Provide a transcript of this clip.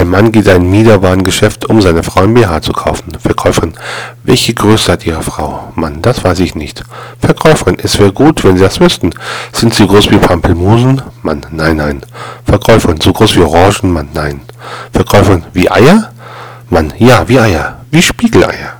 Ein Mann geht in ein Miederwarengeschäft, um seiner Frau ein BH zu kaufen. Verkäuferin. Welche Größe hat Ihre Frau? Mann, das weiß ich nicht. Verkäuferin. Es wäre gut, wenn Sie das wüssten. Sind Sie groß wie Pampelmusen? Mann, nein, nein. Verkäuferin. So groß wie Orangen? Mann, nein. Verkäuferin. Wie Eier? Mann, ja, wie Eier. Wie Spiegeleier.